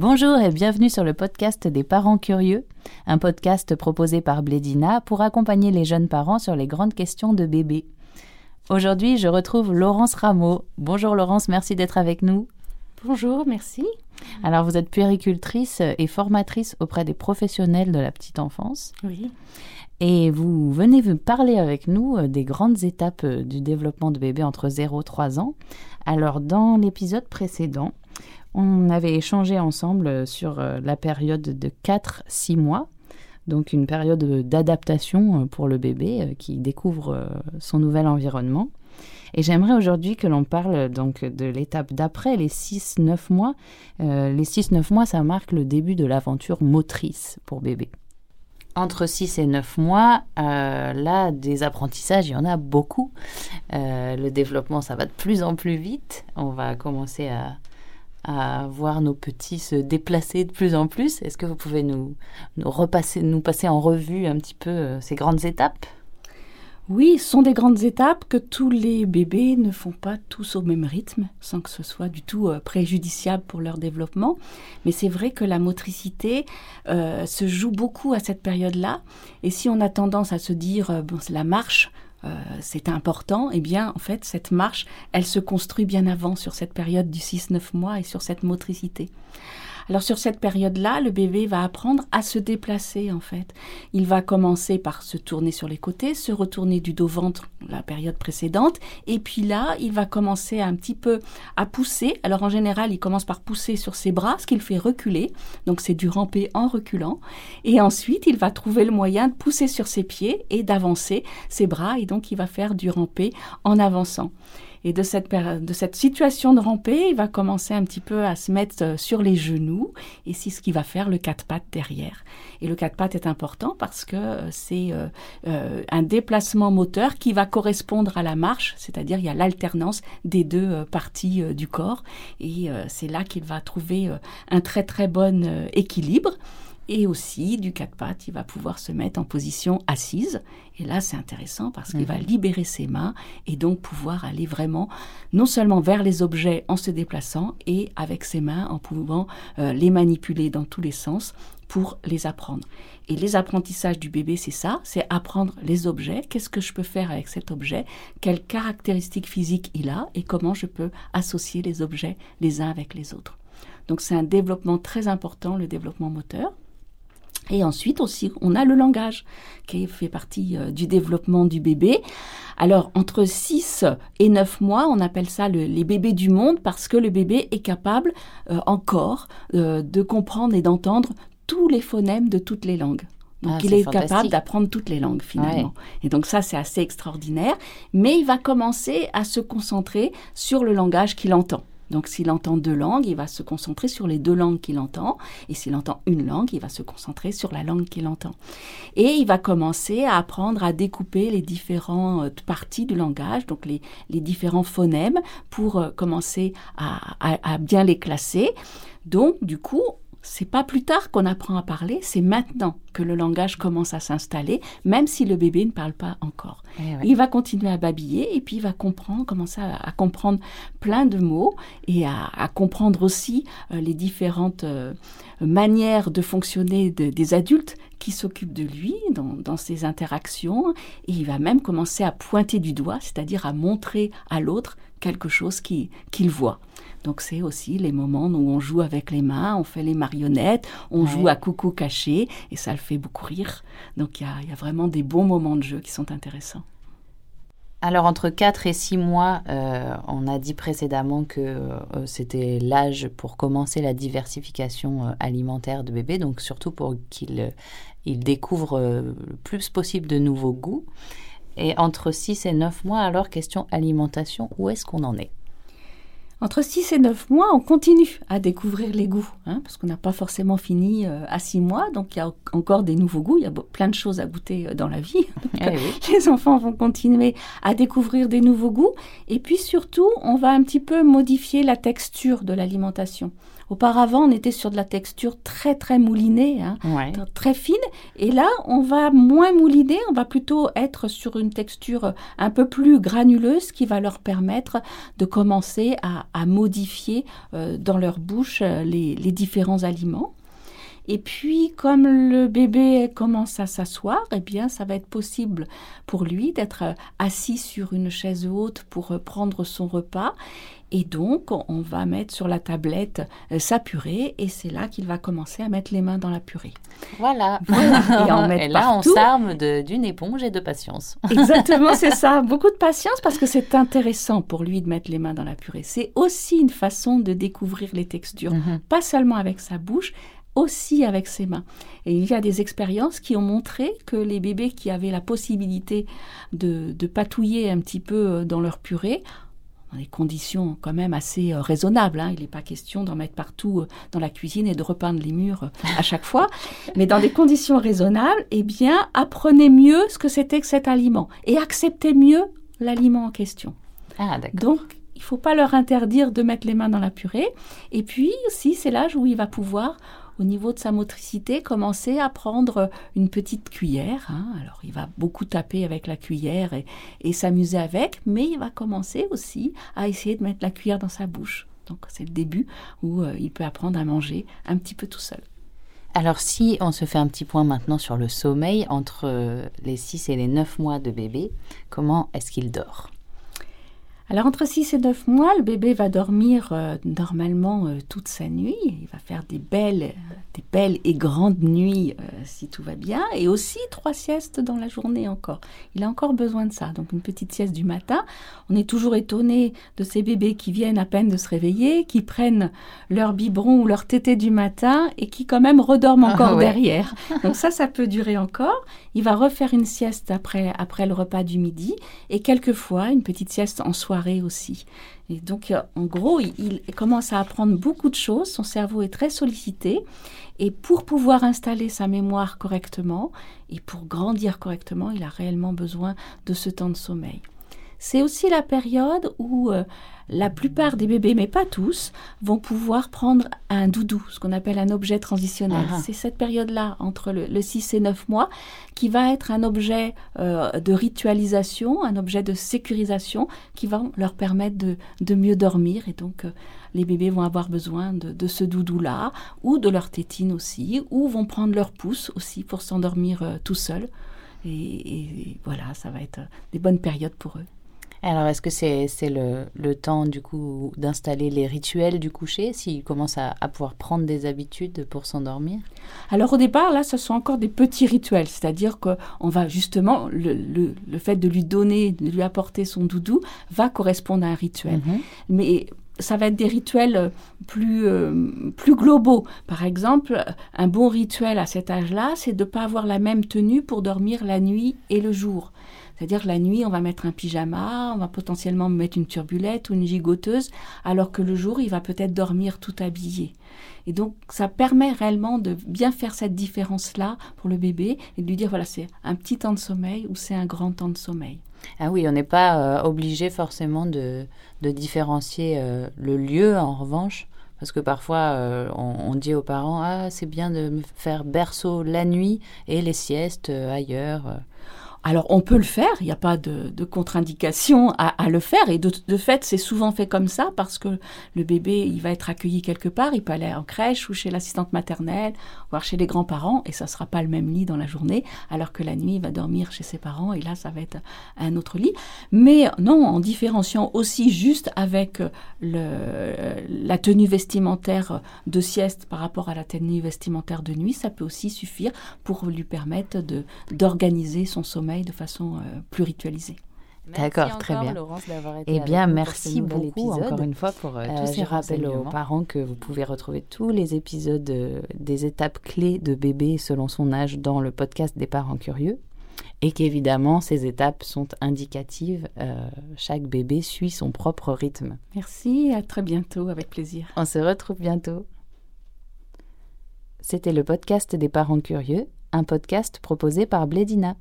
Bonjour et bienvenue sur le podcast des parents curieux, un podcast proposé par Blédina pour accompagner les jeunes parents sur les grandes questions de bébé. Aujourd'hui, je retrouve Laurence Rameau. Bonjour Laurence, merci d'être avec nous. Bonjour, merci. Alors, vous êtes puéricultrice et formatrice auprès des professionnels de la petite enfance. Oui. Et vous venez vous parler avec nous euh, des grandes étapes euh, du développement de bébé entre 0 et 3 ans. Alors, dans l'épisode précédent, on avait échangé ensemble euh, sur la période de 4-6 mois, donc une période d'adaptation pour le bébé qui découvre son nouvel environnement. Et j'aimerais aujourd'hui que l'on parle donc de l'étape d'après, les 6-9 mois. les 6-9 mois, ça marque le début de l'aventure motrice pour bébé entre 6 et 9 mois, euh, là, des apprentissages, il y en a beaucoup. Euh, le développement, ça va de plus en plus vite. On va commencer à, voir nos petits se déplacer de plus en plus. Est-ce que vous pouvez nous, repasser, nous passer en revue un petit peu euh, ces grandes étapes? Oui, ce sont des grandes étapes que tous les bébés ne font pas tous au même rythme, sans que ce soit du tout euh, préjudiciable pour leur développement. Mais c'est vrai que la motricité euh, se joue beaucoup à cette période-là. Et si on a tendance à se dire, bon, c'est la marche, c'est important, eh bien, en fait, cette marche, elle se construit bien avant sur cette période du 6-9 mois et sur cette motricité. Alors sur cette période-là, le bébé va apprendre à se déplacer en fait. Il va commencer par se tourner sur les côtés, se retourner du dos ventre la période précédente, et puis là, il va commencer un petit peu à pousser. Alors en général, il commence par pousser sur ses bras, ce qu'il fait reculer. Donc c'est du ramper en reculant. Et ensuite, il va trouver le moyen de pousser sur ses pieds et d'avancer ses bras, et donc il va faire du ramper en avançant. Et de cette, de cette situation de ramper, il va commencer un petit peu à se mettre euh, sur les genoux. Et c'est ce qui va faire le quatre pattes derrière. Et le quatre pattes est important parce que euh, c'est euh, un déplacement moteur qui va correspondre à la marche, c'est-à-dire il y a l'alternance des deux parties du corps. Et c'est là qu'il va trouver un très très bon équilibre et aussi du quatre pattes, il va pouvoir se mettre en position assise. Et là, c'est intéressant parce qu'il va mhm. libérer ses mains et donc pouvoir aller vraiment non seulement vers les objets en se déplaçant et avec ses mains en pouvant euh, les manipuler dans tous les sens pour les apprendre. Et les apprentissages du bébé, c'est ça, c'est apprendre les objets, qu'est-ce que je peux faire avec cet objet, quelles caractéristiques physiques il a? Et comment je peux associer les objets les uns avec les autres? Donc c'est un développement très important, le développement moteur. Et ensuite aussi, on a le langage qui fait partie euh, du développement du bébé. Alors, entre 6 et 9 mois, on appelle ça les bébés du monde parce que le bébé est capable euh, encore euh, de comprendre et d'entendre tous les phonèmes de toutes les langues. Donc, ah, il est, capable d'apprendre toutes les langues finalement. Et donc ça, c'est assez extraordinaire. Mais il va commencer à se concentrer sur le langage qu'il entend. Donc s'il entend deux langues, il va se concentrer sur les deux langues qu'il entend. Et s'il entend une langue, il va se concentrer sur la langue qu'il entend. Et il va commencer à apprendre à découper les différentes euh, parties du langage, donc les, différents phonèmes, pour euh, commencer à bien les classer. Donc, du coup, c'est pas plus tard qu'on apprend à parler, c'est maintenant que le langage commence à s'installer, même si le bébé ne parle pas encore. Eh il va continuer à babiller et puis il va comprendre, commencer à, comprendre plein de mots et à, comprendre aussi euh, les différentes euh, manières de fonctionner des adultes qui s'occupent de lui dans, ses interactions et il va même commencer à pointer du doigt, c'est-à-dire à montrer à l'autre quelque chose qu'il voit. Donc c'est aussi les moments où on joue avec les mains, on fait les marionnettes, on joue à coucou caché et ça le fait beaucoup rire. Donc il y a, vraiment des bons moments de jeu qui sont intéressants. Alors entre 4 et 6 mois, euh, on a dit précédemment que euh, c'était l'âge pour commencer la diversification euh, alimentaire de bébé, donc surtout pour qu'il il découvre le plus possible de nouveaux goûts. Et entre 6 et 9 mois, alors question alimentation, où est-ce qu'on en est? Entre 6 et 9 mois, on continue à découvrir les goûts, hein, parce qu'on n'a pas forcément fini euh, à 6 mois, donc il y a encore des nouveaux goûts, il y a plein de choses à goûter euh, dans la vie. Eh les enfants vont continuer à découvrir des nouveaux goûts, et puis surtout, on va un petit peu modifier la texture de l'alimentation. Auparavant, on était sur de la texture très très moulinée, hein, Ouais. très fine, et là, on va moins mouliner, on va plutôt être sur une texture un peu plus granuleuse qui va leur permettre de commencer à, à modifier euh, dans leur bouche euh, les, les différents aliments. Et puis, comme le bébé commence à s'asseoir, eh bien, ça va être possible pour lui d'être euh, assis sur une chaise haute pour euh, prendre son repas. Et donc, on va mettre sur la tablette euh, sa purée, et c'est là qu'il va commencer à mettre les mains dans la purée. Voilà. Voilà. Et en mettre Et là, partout. on s'arme d'une éponge et de patience. Exactement, c'est ça. Beaucoup de patience parce que c'est intéressant pour lui de mettre les mains dans la purée. C'est aussi une façon de découvrir les textures, Mhm. pas seulement avec sa bouche, aussi avec ses mains. Et il y a des expériences qui ont montré que les bébés qui avaient la possibilité de, de patouiller un petit peu euh, dans leur purée, dans des conditions quand même assez euh, raisonnables. hein. Il n'est pas question d'en mettre partout euh, dans la cuisine et de repeindre les murs euh, à chaque fois. Mais dans des conditions raisonnables, eh bien, apprenez mieux ce que c'était que cet aliment et acceptez mieux l'aliment en question. Ah, d'accord. Donc, il faut pas leur interdire de mettre les mains dans la purée. Et puis aussi, c'est l'âge où il va pouvoir, au niveau de sa motricité, commencer à prendre une petite cuillère. hein. Alors, il va beaucoup taper avec la cuillère et, s'amuser avec, mais il va commencer aussi à essayer de mettre la cuillère dans sa bouche. Donc, c'est le début où euh, il peut apprendre à manger un petit peu tout seul. Alors, si on se fait un petit point maintenant sur le sommeil entre euh, les 6 et les 9 mois de bébé, comment est-ce qu'il dort? Alors entre 6 et 9 mois, le bébé va dormir euh, normalement euh, toute sa nuit. Il va faire des belles, des belles et grandes nuits euh, si tout va bien. Et aussi trois siestes dans la journée encore. Il a encore besoin de ça. Donc une petite sieste du matin. On est toujours étonné de ces bébés qui viennent à peine de se réveiller, qui prennent leur biberon ou leur tété du matin et qui quand même redorment Ah, encore ouais. derrière. Donc ça, ça peut durer encore. Il va refaire une sieste après, après le repas du midi et quelquefois une petite sieste en soirée aussi. Et donc, euh, en gros, il, il commence à apprendre beaucoup de choses. Son cerveau est très sollicité. Et pour pouvoir installer sa mémoire correctement et pour grandir correctement, il a réellement besoin de ce temps de sommeil. C'est aussi la période où euh, la plupart des bébés, mais pas tous, vont pouvoir prendre un doudou, ce qu'on appelle un objet transitionnel. Ah ah. C'est cette période-là, entre le, le 6 et 9 mois, qui va être un objet euh, de ritualisation, un objet de sécurisation, qui va leur permettre de, de mieux dormir. Et donc, euh, les bébés vont avoir besoin de, de ce doudou-là, ou de leur tétine aussi, ou vont prendre leur pouce aussi pour s'endormir euh, tout seuls. Et, et voilà, ça va être des bonnes périodes pour eux. Alors, est-ce que c'est le, le temps, du coup, d'installer les rituels du coucher, s'il commence à, à pouvoir prendre des habitudes pour s'endormir? Alors au départ, là, ce sont encore des petits rituels, c'est-à-dire qu'on va justement, le, le, le fait de lui donner, de lui apporter son doudou, va correspondre à un rituel. Mhm. Mais ça va être des rituels plus, euh, plus globaux. Par exemple, un bon rituel à cet âge-là, c'est de ne pas avoir la même tenue pour dormir la nuit et le jour. C'est-à-dire la nuit, on va mettre un pyjama, on va potentiellement mettre une turbulette ou une gigoteuse, alors que le jour, il va peut-être dormir tout habillé. Et donc, ça permet réellement de bien faire cette différence-là pour le bébé et de lui dire, voilà, c'est un petit temps de sommeil ou c'est un grand temps de sommeil. Ah oui, on n'est pas euh, obligé forcément de, différencier euh, le lieu, en revanche, parce que parfois euh, on, on dit aux parents Ah, c'est bien de faire berceau la nuit et les siestes ailleurs. Alors on peut le faire, il n'y a pas de, contre-indication à, le faire. Et de, fait c'est souvent fait comme ça parce que le bébé il va être accueilli quelque part, il peut aller en crèche ou chez l'assistante maternelle, voire chez les grands-parents. Et ça sera pas le même lit dans la journée alors que la nuit il va dormir chez ses parents. Et là ça va être un autre lit. Mais non, en différenciant aussi juste avec la tenue vestimentaire de sieste par rapport à la tenue vestimentaire de nuit, ça peut aussi suffire pour lui permettre d'organiser son sommeil de façon euh, plus ritualisée. D'accord, très bien. Eh bien, merci beaucoup encore une fois pour euh, tous ces rappels aux parents que vous pouvez retrouver tous les épisodes euh, des étapes clés de bébé selon son âge dans le podcast des parents curieux. Et qu'évidemment, ces étapes sont indicatives. euh, chaque bébé suit son propre rythme. Merci, à très bientôt, avec plaisir. On se retrouve bientôt. C'était le podcast des parents curieux, un podcast proposé par Blédina.